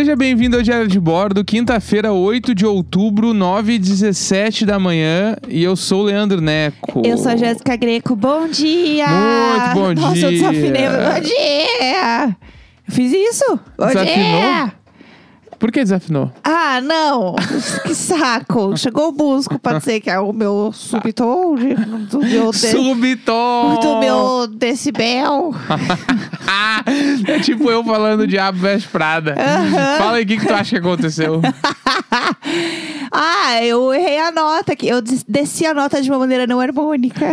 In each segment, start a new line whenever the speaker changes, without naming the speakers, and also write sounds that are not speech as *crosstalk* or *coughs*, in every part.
Seja bem-vindo ao Diário de Bordo, quinta-feira, 8 de outubro, 9 e 17 da manhã. E eu sou o Leandro Neco.
Eu sou a Jéssica Greco. Bom dia!
Muito bom
Nossa,
dia!
eu desafinei. Bom dia! Eu fiz isso? Bom
Desafinou?
dia!
Por que desafinou?
Ah, não! *laughs* que saco! Chegou o busco pra dizer que é o meu subtom do meu, de,
Subitom!
do meu decibel. *laughs*
é tipo eu falando Diabo Veste Prada. Fala aí o que, que tu acha que aconteceu. *laughs*
Ah, eu errei a nota aqui. Eu des- desci a nota de uma maneira não harmônica.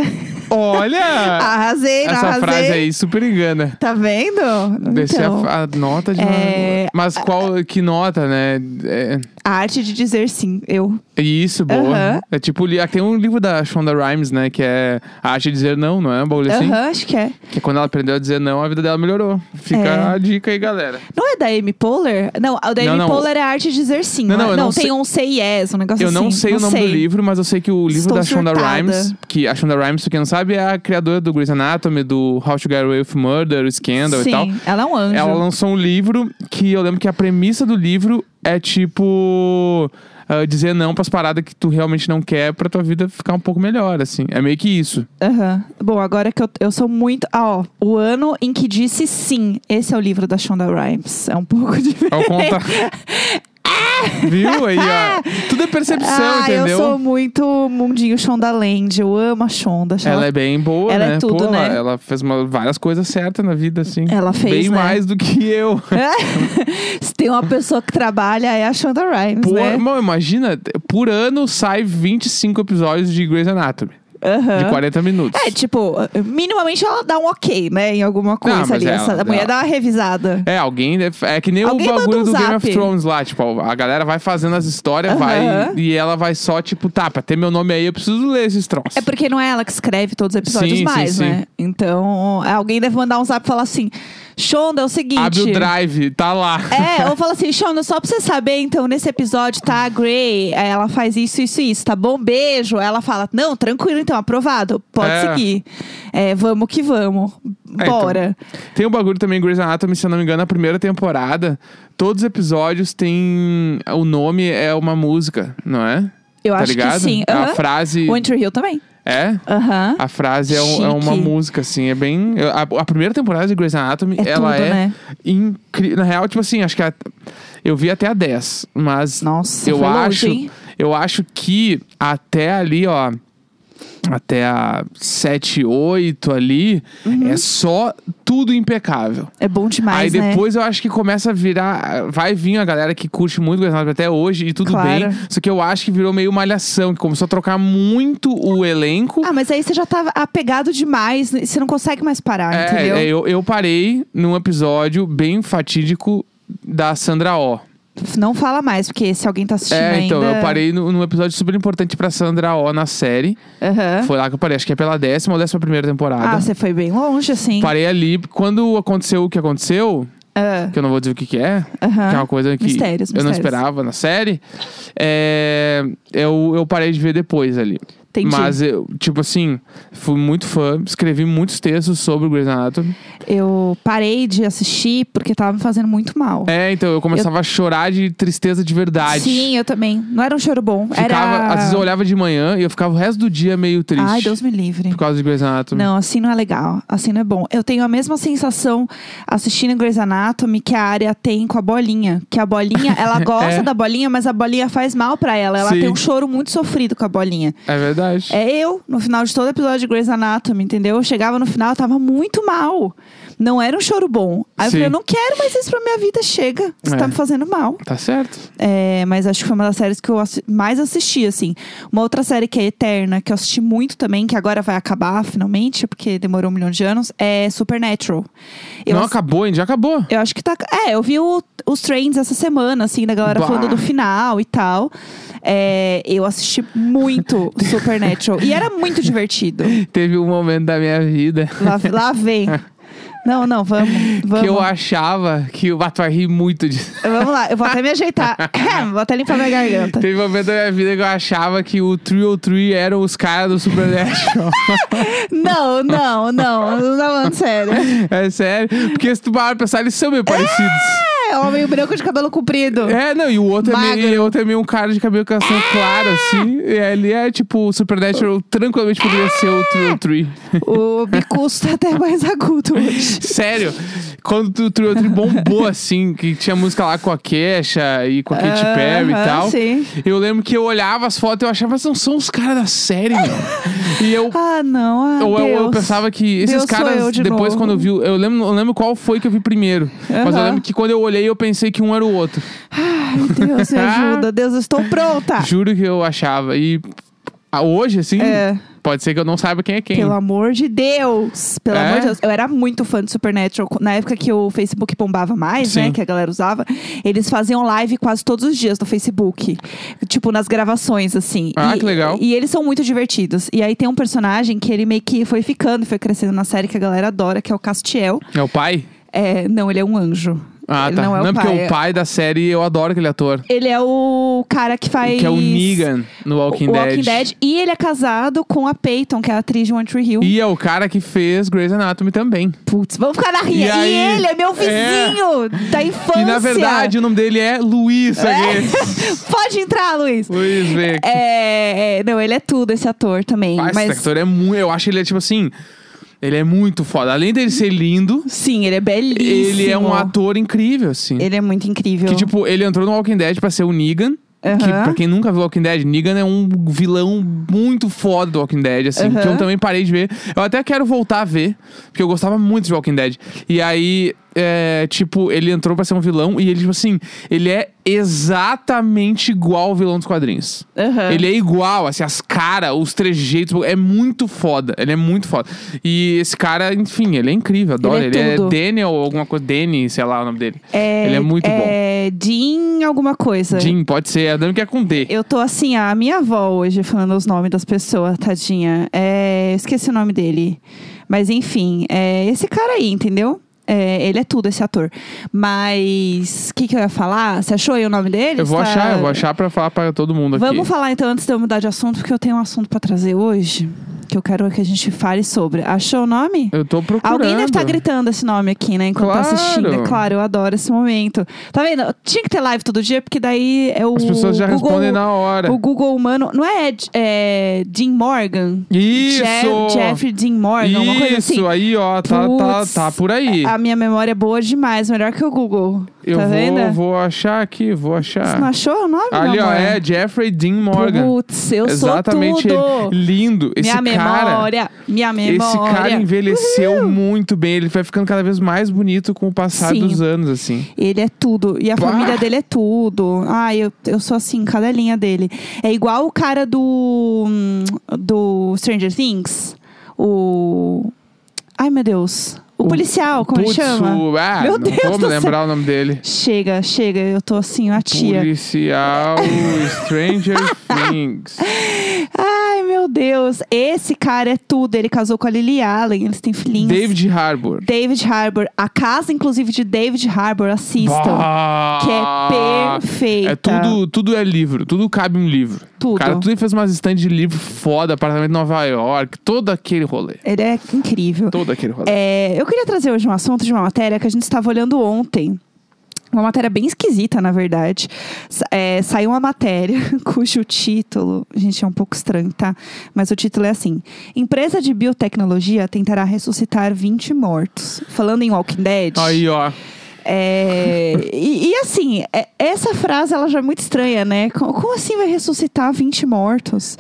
Olha!
Arrasei,
Essa
arrasei?
frase aí super engana.
Tá vendo?
Descer
Então,
a, a nota de
é,
uma... Mas qual, que nota, né? É,
a arte de dizer sim, eu.
isso, boa.
Aham.
É tipo, li- tem um livro da Shonda Rhimes, né? Que é A Arte de Dizer Não, não é? Um bagulho assim?
Aham, acho que é.
Que quando ela aprendeu a dizer não, a vida dela melhorou. Fica
É.
a dica aí, galera.
Não é da Amy Poehler? Não, o da
Não,
Amy
não.
Poehler é a arte de dizer sim.
Não,
Não,
não,
é?
eu
não,
não
tem
sei-
um say yes, um negócio
Eu
assim.
não sei o nome
sei.
do livro, mas eu sei que o livro
Estou
da Shonda
surtada.
Rhimes, que a Shonda Rhimes, pra quem não sabe, é a criadora do Grey's Anatomy, do How to Get Away with Murder, o Scandal
Sim,
e tal.
ela é um anjo.
Ela lançou um livro que eu lembro que a premissa do livro é tipo. ah, dizer não pras paradas que tu realmente não quer pra tua vida ficar um pouco melhor, assim. É meio que isso.
Aham. Bom, agora que eu, eu sou muito... Ah, ó. O ano em que disse sim. Esse é o livro da Shonda Rhimes. É um pouco diferente. *laughs*
Ao contrário. *laughs* Viu aí, ó? Tudo é percepção,
ah,
entendeu?
eu sou muito mundinho Shonda Land. Eu amo a Shonda. acho
Ela é bem boa,
Ela é
né?
tudo,
Pô,
né?
Ela, ela fez uma- várias coisas certas na vida, assim.
Ela fez,
Bem
né?
mais do que eu. *laughs*
Se tem uma pessoa que trabalha, é a Shonda Rhimes,
Por,
né?
Mano, imagina, por ano sai 25 episódios de Grey's Anatomy.
Aham.
De 40 minutos.
É, tipo, minimamente ela dá um ok, né? Em alguma coisa
mas
ali.
ela-
Essa, a mulher dá uma revisada.
É, alguém deve, É que nem
Alguém
o bagulho
um
do Game of. Thrones lá. Tipo, a galera vai fazendo as histórias,
Aham.
vai. E ela vai só, tipo, tá, pra ter meu nome aí, eu preciso ler esses troços.
É porque não é ela que escreve todos os episódios
Sim,
mais,
sim,
né? Então, alguém deve mandar um zap e falar assim: Shonda, é o seguinte.
Abre o drive, tá lá.
É, *laughs* ou fala assim, Shonda, só pra você saber, então, nesse episódio, tá, a Grey, ela faz isso, isso, isso, tá bom? Beijo. Ela fala, não, tranquilo, então, aprovado, pode
É.
seguir. É, vamos que vamos.
É,
Bora.
Tem um bagulho também, Grey's Anatomy, se eu não me engano, a primeira temporada, todos os episódios tem. O nome é uma música, não é?
Eu
tá
acho
ligado?
que sim.
A
Aham.
frase.
O Winter Hill também.
É?
Aham.
A frase é, um- é uma
Chique.
música, assim, é bem. eu- A, a primeira temporada de Grey's Anatomy,
É
ela
tudo,
é
né?
incrível. Na real, tipo assim, acho que a- eu vi até a 10, mas
Nossa,
eu
foi longe,
acho.
hein?
Eu acho que até ali, ó. Até a 7, 8 ali,
Uhum.
é só tudo impecável.
É bom demais,
Aí
né?
depois eu acho que começa a virar. Vai vir a galera que curte muito Anatomy até hoje e tudo
Claro.
bem. Só que eu acho que virou meio malhação, que começou a trocar muito o elenco.
Ah, mas aí você já tá apegado demais, você não consegue mais parar,
É,
entendeu?
é, eu, eu parei num episódio bem fatídico da Sandra Oh.
Não fala mais, porque se alguém tá assistindo
É, então,
ainda...
eu parei no- num episódio super importante pra Sandra Oh na série.
Aham.
Foi lá que eu parei, acho que é pela décima ou décima primeira temporada.
Ah, você foi bem longe, assim.
Parei ali, quando aconteceu o que aconteceu,
Ah,
que eu não vou dizer o que, que é, que é uma coisa que
Mistérios,
eu não esperava na série, é, eu, eu parei de ver depois ali.
Entendi.
Mas, eu, tipo assim, fui muito fã, escrevi muitos textos sobre o Grey's Anatomy.
Eu parei de assistir porque tava me fazendo muito mal.
É, então eu começava a chorar de tristeza de verdade.
Sim, eu também. Não era um choro bom.
Ficava,
era...
Às vezes eu olhava de manhã e eu ficava o resto do dia meio triste.
Ai, Deus me livre.
Por causa de Grey's Anatomy.
Não, assim não é legal. Assim não é bom. Eu tenho a mesma sensação assistindo Grey's Anatomy que a área tem com a bolinha. Que a bolinha, *laughs* ela gosta
É.
da bolinha, mas a bolinha faz mal pra ela. Ela
Sim.
tem um choro muito sofrido com a bolinha.
É verdade.
É eu, no final de todo episódio de Grey's Anatomy, entendeu? Eu chegava no final, eu tava muito mal. Não era um choro bom. Aí eu
Sim.
falei, eu não quero mais isso pra minha vida, chega. Você
É.
tá me fazendo mal.
Tá certo.
É, mas acho que foi uma das séries que eu mais assisti, assim. Uma outra série que é Eterna, que eu assisti muito também, que agora vai acabar finalmente, porque demorou um milhão de anos, é Supernatural. Eu,
não
ass-
acabou ainda, já acabou.
eu acho que tá. É, eu vi o- os trends essa semana, assim, da galera
Bah.
falando do final e tal. É, eu assisti muito *laughs* Supernatural. e era muito divertido.
Teve um momento da minha vida
Lá, lá vem. Não, não, vamos. vamos.
que eu achava que o Bato vai rir muito disso.
Vamos lá, eu vou até me ajeitar. *laughs* *coughs* vou até limpar minha garganta.
Teve um momento da minha vida que eu achava que o 303 eram os caras do Supernatural. *laughs*
Não, não, não. Não tá falando sério.
é sério. Porque se tu parar pra pensar, eles são meio parecidos.
É, É, homem branco de cabelo comprido.
É, não, e o outro é,
Magro.
meio, e o outro é meio um cara de cabelo castanho claro, assim. E ele é tipo, o Supernatural tranquilamente poderia ser o Trio Tree.
O bicuço tá até mais agudo hoje. *laughs*
Sério, quando o Trio Tree bombou, assim, que tinha música lá com a Kesha e com a Katy Perry e
Aham,
tal.
Sim.
Eu lembro que eu olhava as fotos e eu achava, não são os caras da série, meu. *laughs* E eu
Ah, não. Ah,
Eu, eu- eu
Deus.
pensava que esses
Deus sou
caras,
eu de
depois
novo.
quando eu vi, eu lembro, eu lembro qual foi que eu vi primeiro. Mas eu
Aham.
lembro que quando eu olhei, eu pensei que um era o outro.
Ai, Deus, me *laughs* ajuda. Deus, eu estou pronta.
Juro que eu achava. E ah, hoje, assim,
É.
pode ser que eu não saiba quem é quem.
Pelo amor de Deus. Pelo
É?
amor de Deus. Eu era muito fã de Supernatural. Na época que o Facebook bombava mais, né?
Sim.
Que a galera usava. Eles faziam live quase todos os dias no Facebook. Tipo, nas gravações, assim.
Ah,
E-
que legal.
E eles são muito divertidos. E aí tem um personagem que ele meio que foi ficando, foi crescendo na série que a galera adora, que é o Castiel.
É o pai?
É, não, ele é um anjo.
Ah,
ele
tá.
não é o
porque
pai.
o pai da série, eu adoro aquele ator.
Ele é o cara que faz.
Que é o Negan no Walking
o
Dead.
Walking Dead. E ele é casado com a Peyton, que é a atriz de One Tree Hill.
E é o cara que fez Grey's Anatomy também.
Putz, vamos ficar na ria.
E
E, ele é meu vizinho da infância.
E na verdade, o nome dele é Luiz Sagues. *laughs*
Pode entrar, Luiz.
Luiz, vem.
É, é, não, ele é tudo, esse ator também.
Esse
mas
actor é muito. Eu acho ele é tipo assim. Ele é muito foda. Além dele ser lindo,
sim, ele é belíssimo.
ele é um ator incrível, assim.
Ele é muito incrível.
Que, tipo, ele entrou no Walking Dead pra ser o Negan. Que,
Aham.
pra quem nunca viu Walking Dead, Negan é um vilão muito foda do Walking Dead, assim,
Aham.
que eu também parei de ver. Eu até quero voltar a ver, porque eu gostava muito de Walking Dead. E aí, é, tipo, ele entrou pra ser um vilão e ele, tipo assim, ele é exatamente igual ao vilão dos quadrinhos.
Aham.
Ele é igual, assim, as caras, os trejeitos, é muito foda. Ele é muito foda. E esse cara, enfim, ele é incrível, adoro.
Ele
Ele
é
é,
tudo.
Daniel, alguma coisa, Danny, sei lá o nome dele.
é,
ele é muito bom.
É Dean alguma coisa.
Jim, pode ser, Adam que é com D.
Eu tô assim, a minha avó hoje falando os nomes das pessoas, tadinha. É, esqueci o nome dele. Mas enfim, é esse cara aí, entendeu? É, ele é tudo, esse ator. Mas o que, que eu ia falar? Você achou aí o nome dele?
Eu vou
Você
achar,
tá-
eu vou achar pra falar pra todo mundo aqui.
Vamos falar então antes de eu mudar de assunto, porque eu tenho um assunto pra trazer hoje. Que eu quero que a gente fale sobre. Achou o nome?
Eu tô procurando.
Alguém deve estar gritando esse nome aqui, né? Enquanto tá
Claro.
assistindo. É claro, eu adoro esse momento. Tá vendo? Tinha que ter live todo dia, porque daí é o.
As pessoas já
Google,
respondem na hora.
O Google humano. Não é, é Dean Morgan?
Isso!
Je- Jeffrey Dean Morgan, uma coisa assim.
Isso, aí, ó, tá, tá,
Putz,
tá por aí.
A minha memória é boa demais, melhor que o Google.
Eu
tá
vou,
vendo?
vou achar aqui, vou
Você
achar.
não achou o nome,
Ali, ó, é Jeffrey Dean Morgan.
Putz, eu
Exatamente
sou
ele.
tudo.
Lindo. Esse
minha
cara.
memória, minha memória.
Esse cara envelheceu muito bem. Ele vai ficando cada vez mais bonito com o passar
Sim.
dos anos, assim.
Ele é tudo. E a
Bah!
família dele é tudo. Ai, eu, eu sou assim, cada linha dele. É igual o cara do. hum, do Stranger Things. O. Ai, meu Deus. O, policial, como
Putz,
ele chama?
o- Ah,
Meu
não
Deus
vou me lembrar o nome dele.
Chega, chega, eu tô assim, a tia.
Policial *laughs* Stranger Things.
Meu Deus. Esse cara é tudo. Ele casou com a Lily Allen, eles têm filhinhos.
David Harbour.
David Harbour. A casa, inclusive, de David Harbour, assistam.
Bah!
Que é perfeita.
É tudo, tudo é livro, tudo cabe um livro.
Tudo.
Cara, tudo ele fez umas estandes de livro foda, apartamento em Nova York, todo aquele rolê.
Ele é incrível.
Todo aquele rolê.
É, eu queria trazer hoje um assunto de uma matéria que a gente estava olhando ontem. Uma matéria bem esquisita, na verdade. É, saiu uma matéria *laughs* cujo título. Gente, é um pouco estranho, tá? Mas o título é assim: Empresa de biotecnologia tentará ressuscitar 20 mortos. Falando em Walking Dead.
Aí, ó.
É, e, e assim, é- essa frase ela já é muito estranha, né? Co- Como, assim vai ressuscitar 20 mortos?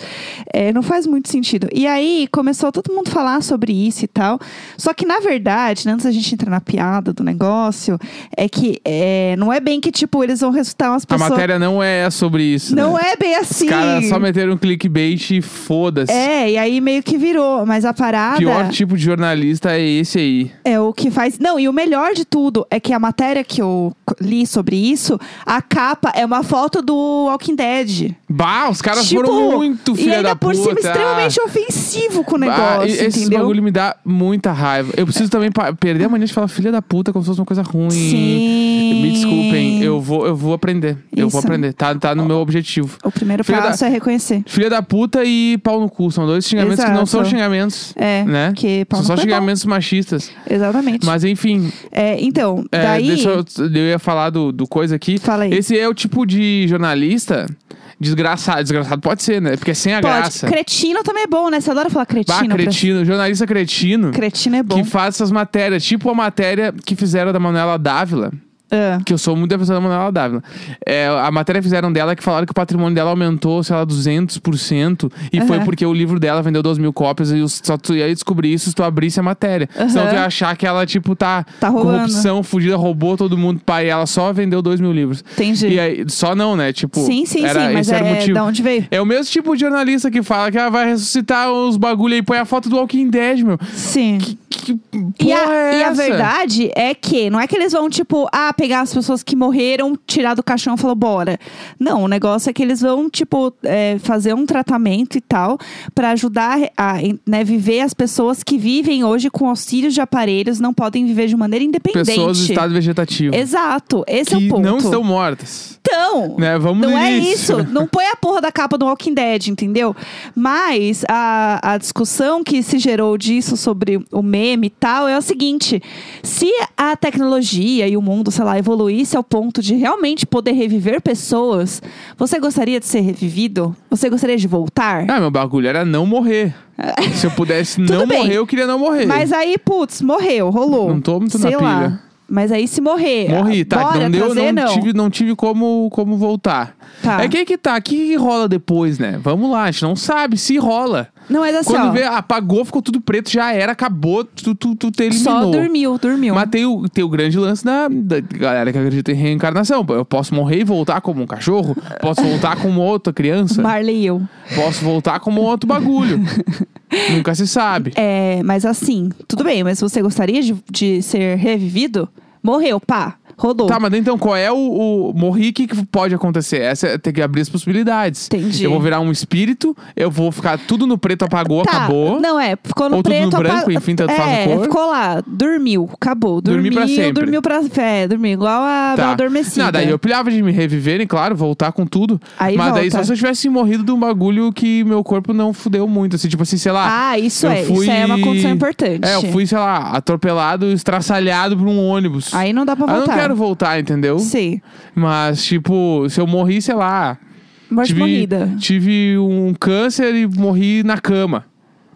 É, não faz muito sentido. E aí começou todo mundo falar sobre isso e tal. Só que, na verdade, né, antes da gente entrar na piada do negócio, é que é, não é bem que, tipo, eles vão ressuscitar umas
A
pessoas.
matéria não é sobre isso.
Não
né?
é bem assim.
Os caras só meteram um clickbait e foda-se.
É, e aí meio que virou. Mas a parada.
Pior tipo de jornalista é esse aí.
É o que faz. Não, e o melhor de tudo é que a matéria que eu li sobre isso, a capa é uma foto do Walking Dead.
Bah, os caras
Tipo,
foram muito
E
filha
ainda
da
por
puta.
cima, extremamente ofensivo com o negócio,
Ah, e- esse
entendeu?
bagulho me dá muita raiva. Eu preciso também perder a mania de falar filha da puta como se fosse uma coisa ruim.
Sim.
Me desculpem, eu vou, eu vou aprender. Eu vou
Isso.
aprender. Tá, tá no meu objetivo.
O primeiro
Filha
passo é reconhecer.
Filha da puta e pau no cu. São dois xingamentos que não
Exato.
são xingamentos.
É,
Né?
porque pau
São
no
só
cu é bom.
xingamentos machistas.
Exatamente.
Mas enfim,
É, então,
é,
daí.
deixa eu, eu ia falar do, do coisa aqui.
Fala aí.
Esse é o tipo de jornalista desgraçado. Desgraçado pode ser, né? Porque é sem a
Pode.
graça.
Cretino também é bom, né? Você adora falar
Bah,
cretino. pra-
cretino, jornalista cretino.
Cretino é bom.
Que faz essas matérias, tipo a matéria que fizeram da Manuela Dávila,
Ah,
que eu sou muito defensor da Manuela Dávila. É, a matéria fizeram dela que falaram que o patrimônio dela aumentou, sei lá, 200%. E foi
Aham.
porque o livro dela vendeu 2 mil cópias e só tu ia descobrir isso se tu abrisse a matéria.
Aham.
Senão tu ia achar que ela, tipo, tá,
Tá roubando.
corrupção, fugida, roubou todo mundo. Pai, ela só vendeu 2 mil livros.
entendi.
E aí, só não, né? Tipo,
sim, sim,
era,
sim. Mas
era o
é
motivo.
da onde veio?
É o mesmo tipo de jornalista que fala que ah, vai ressuscitar os bagulho aí, põe a foto do Walking Dead, meu.
Sim.
Que porra
E a,
é
e a verdade é que não é que eles vão, tipo, ah, pegar as pessoas que morreram, tirar do caixão e falar, bora. Não, o negócio é que eles vão, tipo, é, fazer um tratamento e tal, pra ajudar a né, viver as pessoas que vivem hoje com auxílios de aparelhos, não podem viver de maneira independente.
Pessoas do estado vegetativo.
Exato, esse é
que
o ponto.
não estão mortas.
Então,
Né? Vamos
não é isso. Não põe a porra da capa do Walking Dead, entendeu? Mas a, a discussão que se gerou disso sobre o meme e tal é o seguinte: se a tecnologia e o mundo, sei lá, evoluísse ao ponto de realmente poder reviver pessoas, você gostaria de ser revivido? Você gostaria de voltar?
Ah, meu bagulho era não morrer. Se eu pudesse *laughs* não
bem.
morrer, eu queria não morrer.
Mas aí, putz, morreu, rolou.
Não tô muito na
sei lá.
pilha.
Mas aí se morrer.
Morri, tá?
Bora
não deu,
trazer,
não,
não.
tive, não tive como, como voltar.
Tá.
É que que tá, o que, que rola depois, né? Vamos lá, a gente não sabe se rola.
Não, mas assim,
Quando
ó,
vê, apagou, ficou tudo preto, já era, acabou, tu, tu, tu te eliminou.
só dormiu, dormiu.
Mas tem o, tem o grande lance da, da galera que acredita em reencarnação. Eu posso morrer e voltar como um cachorro? Posso voltar como outra criança?
Marley e eu.
Posso voltar como outro bagulho. *laughs* Nunca se sabe.
É, mas assim, tudo bem, mas você gostaria de, de ser revivido? Morreu, pá, rodou.
Tá, mas então qual é o, o morri? O que, que pode acontecer? Essa é ter que abrir as possibilidades.
Entendi.
Eu vou virar um espírito, eu vou ficar tudo no preto, apagou,
Tá,
acabou.
Não, é, ficou no
Ou tudo no
preto.
branco,
apa-
enfim, tanto faz a
é,
cor.
ficou lá, dormiu, acabou.
Dormi
Dormiu,
pra sempre.
dormiu pra. É, dormiu igual a
Tá.
Adormecida.
Não, daí eu pilhava de me reviverem, claro, voltar com tudo.
Aí
mas daí
volta.
só se eu tivesse morrido de um bagulho que meu corpo não fudeu muito. Assim, tipo assim, sei lá.
Ah, isso é,
fui-
isso é uma condição importante.
É, eu fui, sei lá, atropelado, estraçalhado por um ônibus.
Aí não dá pra
Ah,
voltar.
Quero voltar, entendeu?
Sim.
Mas, tipo, se eu morri, sei lá.
Morte
tive,
morrida.
Tive um câncer e morri na cama.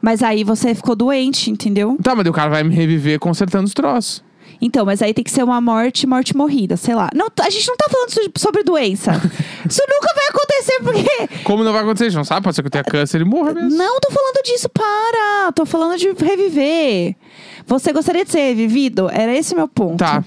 Mas aí você ficou doente, entendeu?
Tá, mas o cara vai me reviver consertando os troços.
Então, mas aí tem que ser uma morte, morte morrida, sei lá. Não, a gente não tá falando so- sobre doença. *laughs* Isso nunca vai acontecer porque
Como não vai acontecer? A gente não sabe, pode ser que eu tenha câncer e morra mesmo.
Não tô falando disso, para! Tô falando de reviver. Você gostaria de ser revivido? Era esse meu ponto.
Tá.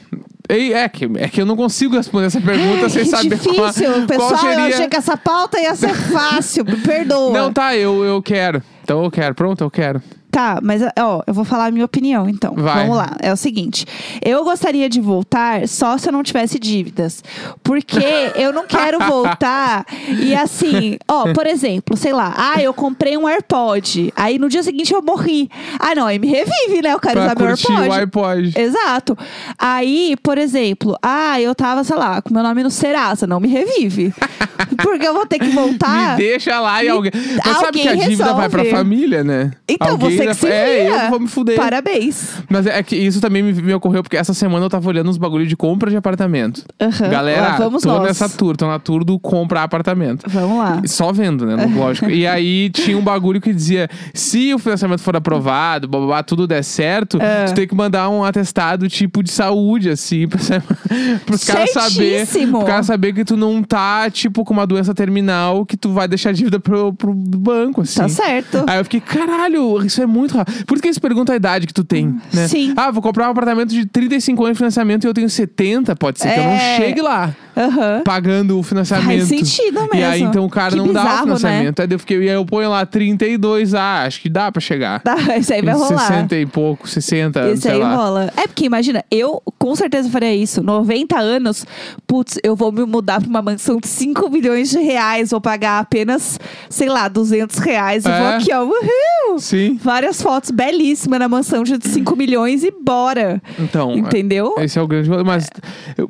É que, é que eu não consigo responder essa pergunta
Ai,
sem saber qual,
difícil. Pessoal,
qual seria.
eu achei que essa pauta ia ser fácil. Me perdoa.
Não, tá, eu, eu quero. Então eu quero. Pronto, eu quero.
Tá, mas ó, eu vou falar a minha opinião, então.
Vai.
Vamos lá. É o seguinte: eu gostaria de voltar só se eu não tivesse dívidas. Porque *laughs* eu não quero voltar e assim, ó, por exemplo, sei lá, ah, eu comprei um AirPod. Aí no dia seguinte eu morri. Ah, não, aí me revive, né? Eu quero
Pra
usar meu AirPod.
o iPod.
Exato. Aí, por exemplo, ah, eu tava, sei lá, com meu nome no Serasa, não me revive. *laughs* Porque eu vou ter que voltar.
Me deixa lá e alguém. Mas sabe que a
alguém
dívida vai pra
resolve.
família, né?
Então,
Alguém
você que
vai-
se
É,
vira.
eu vou me fuder.
Parabéns.
Mas é que isso também me, me ocorreu porque essa semana eu tava olhando uns bagulho de compra de apartamento.
Aham.
Galera,
Lá vamos
tô
nós.
nessa tour, tô na tour do comprar apartamento.
Vamos lá.
Só vendo, né? Lógico. e aí tinha um bagulho que dizia: se o financiamento for aprovado, blá, tudo der certo,
É.
tu tem que mandar um atestado tipo de saúde, assim, pra, *laughs* pros caras saber. Pro cara saber que tu não tá, tipo, com uma doença terminal que tu vai deixar dívida pro, pro banco, assim.
Tá certo.
Aí eu fiquei, caralho, isso é muito rápido. Por isso que eles perguntam a idade que tu tem, né?
Sim.
Ah, vou comprar um apartamento de 35 anos de financiamento e eu tenho 70, pode ser que eu não
É.
chegue lá.
Aham.
pagando o financiamento.
Faz sentido mesmo.
E aí, então, o cara
Que
não dá o
bizarro, né?
financiamento. Aí eu fiquei, e aí eu ponho lá 32, ah, acho que dá pra chegar.
Tá, isso aí vai rolar.
60 e pouco, 60 anos,
Esse
sei
aí
lá.
rola. É porque imagina, eu com certeza faria isso. 90 anos, putz, eu vou me mudar pra uma mansão de 5 milhões de reais. Vou pagar apenas, sei lá, 200 reais. Eu vou
É.
aqui, ó, uhul!
Sim.
Várias fotos belíssimas na mansão de 5 milhões e bora.
Então,
Entendeu?
esse é o grande. Mas,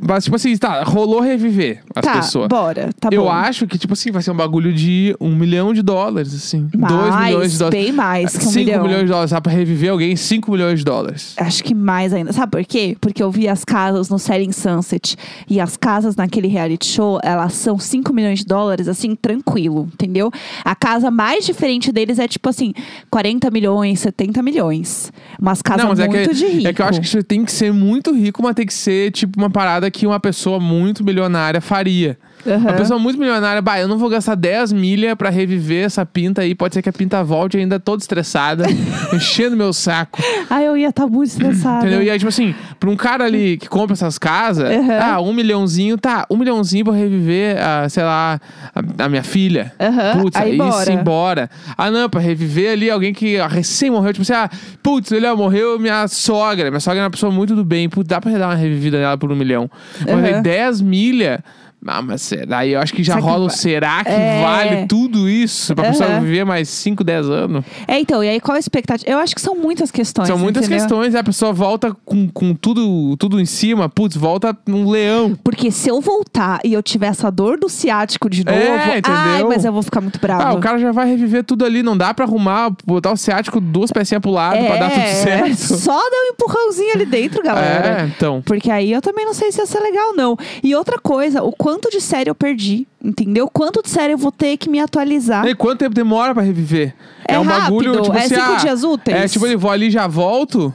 mas, tipo assim, tá, rolou reviver as
tá,
pessoas.
bora. Tá
eu
bom.
acho que, tipo assim, vai ser um bagulho de um milhão de dólares, assim.
mais,
dois milhões de dólares.
bem mais que um
5
milhão.
milhões de dólares, sabe? Pra reviver alguém, 5 milhões de dólares.
Acho que mais ainda. Sabe por quê? Porque eu vi as casas no Selling Sunset. E as casas naquele reality show, elas são 5 milhões de dólares, assim, tranquilo, entendeu? A casa mais diferente deles é tipo assim, 40 milhões, 70 milhões. Umas casas
Não, mas é
muito
que,
de rico.
é que eu acho que você tem que ser muito rico, mas tem que ser, tipo, uma parada que uma pessoa muito milionária faria.
Aham.
Uma pessoa muito milionária, bah, eu não vou gastar 10 milha pra reviver essa pinta aí. Pode ser que a pinta volte ainda toda estressada, *laughs* enchendo meu saco.
Ah, eu ia estar muito estressada.
Entendeu? E aí, tipo assim, pra um cara ali que compra essas casas,
Aham.
ah, um milhãozinho, tá, um milhãozinho pra reviver, a, sei lá, a, a minha filha.
Aham,
Putz,
aí
aí
bora.
sim, bora. Ah, não, pra reviver ali alguém que recém morreu, tipo assim, ah, putz, ele morreu minha sogra. Minha sogra é uma pessoa muito do bem, putz, dá pra dar uma revivida nela por um milhão. Mas
Aham.
10 milha. Ah, mas será? Eu acho que já
Será que
rola o
vai-
será que
É.
vale tudo isso pra pessoa
Aham.
viver mais 5, 10 anos?
É, então, e aí qual a expectativa? Eu acho que são muitas questões.
São muitas
entendeu?
questões, e a pessoa volta com, com tudo, tudo em cima, putz, volta um leão.
Porque se eu voltar e eu tiver essa dor do ciático de novo,
É, entendeu?
ai, mas eu vou ficar muito brava.
Ah, o cara já vai reviver tudo ali, não dá pra arrumar, botar o ciático duas pecinhas pro lado pra dar tudo certo.
É, *laughs* Só dar um empurrãozinho ali dentro, galera.
É, então.
Porque aí eu também não sei se ia ser legal, não. E outra coisa, o quanto de série eu perdi, entendeu? Quanto de série eu vou ter que me atualizar.
E quanto tempo demora pra reviver?
É
um
rápido,
bagulho, tipo
é
assim,
cinco
ah,
dias úteis.
É, tipo, eu vou ali e já volto.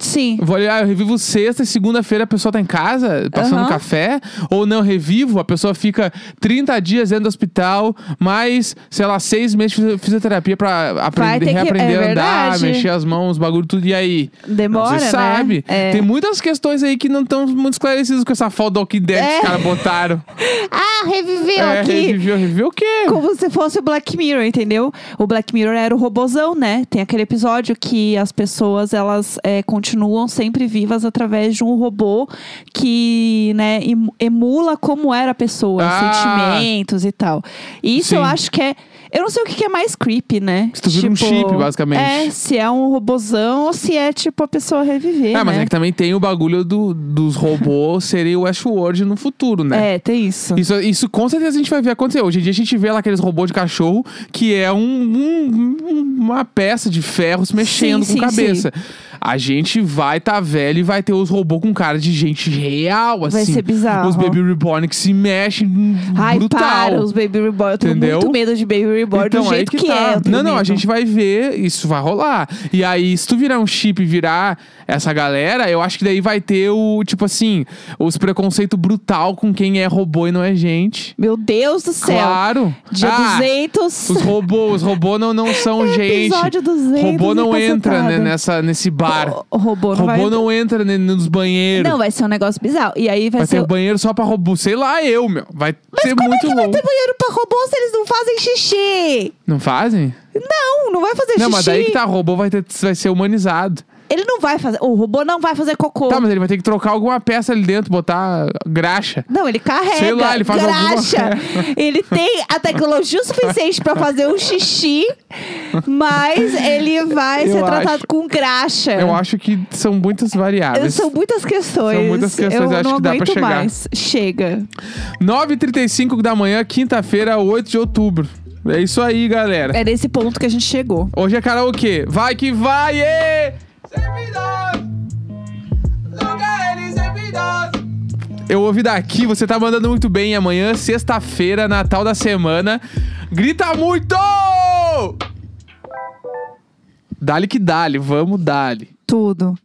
Sim.
Vou ali, ah, eu revivo sexta e segunda-feira a pessoa tá em casa, passando
Aham.
café. Ou não, revivo, a pessoa fica 30 dias dentro do hospital, mais, sei lá, seis meses de fisioterapia pra aprender,
ter que-
reaprender
é
a andar,
verdade.
mexer as mãos, bagulho tudo. E aí?
Demora,
Você
né?
sabe.
É.
Tem muitas questões aí que não estão muito esclarecidas com essa foto do Walking Dead que
É.
os caras botaram. *laughs*
Ah, reviveu
é,
aqui.
reviveu, reviveu o quê?
Como se fosse o Black Mirror, entendeu? O Black Mirror era o robozão, né? Tem aquele episódio que as pessoas, elas é, continuam sempre vivas através de um robô que, né, em- emula como era a pessoa,
Ah.
sentimentos e tal. E isso
Sim.
eu acho que é... Eu não sei o que que é mais creepy, né?
Se tu vira um chip, basicamente.
É, se é um robozão ou se é, tipo, a pessoa reviver,
Ah, mas
né?
é que também tem o bagulho do, dos robôs serem o Westworld no futuro, né?
É, tem isso.
Isso, isso com certeza a gente vai ver acontecer. Hoje em dia a gente vê lá aqueles robôs de cachorro que é um, um- um- uma peça de ferro se mexendo
Sim,
com
sim,
cabeça. A gente vai tá velho e vai ter os robôs com cara de gente real, assim.
Vai ser bizarro.
Os Baby Reborn que se mexem
Ai,
brutal.
para, os Baby Reborn. Eu tenho
Entendeu?
muito medo de Baby Reborn do
Então, aí
jeito
que,
que,
tá.
é.
Não, não, a gente vai ver, isso vai rolar. E aí, se tu virar um chip e virar essa galera, eu acho que daí vai ter o, tipo assim, os preconceito brutal com quem é robô e não é gente.
Meu Deus do céu.
Claro.
Dia
Ah,
200.
Os robôs, os robôs não, não são *laughs* gente.
Episódio 200
robô não entra né, nessa, nesse bar.
O, o robô não
robô não entra ne- nos banheiros.
Não, vai ser um negócio bizarro. E aí vai
vai
ser...
ter banheiro só pra robô. Sei lá, eu, meu. Vai ser
Como é
muito
que vai ter banheiro pra robô se eles não fazem xixi?
Não fazem?
Não, não vai fazer
Não,
xixi.
mas daí que tá, robô vai, ter, vai ser humanizado.
Ele não vai fazer... O robô não vai fazer cocô.
Tá, mas ele vai ter que trocar alguma peça ali dentro, botar graxa.
Não, ele carrega,
Sei lá, ele faz alguma-
graxa. *laughs* Ele tem a tecnologia suficiente pra fazer um xixi, mas ele vai
Eu
ser tratado
acho-
com graxa.
Eu acho que são muitas variáveis.
São muitas questões.
São muitas questões,
eu
eu acho
não
que dá pra
aguento
chegar.
mais. Chega.
9h35 da manhã, quinta-feira, 8 de outubro. É isso aí, galera.
É nesse ponto que a gente chegou.
Hoje é karaokê. Vai que vai! ê! Eu ouvi daqui, você tá mandando muito bem. Amanhã, sexta-feira, Natal da semana. Grita muito! Dale que dale, vamos dale.
Tudo.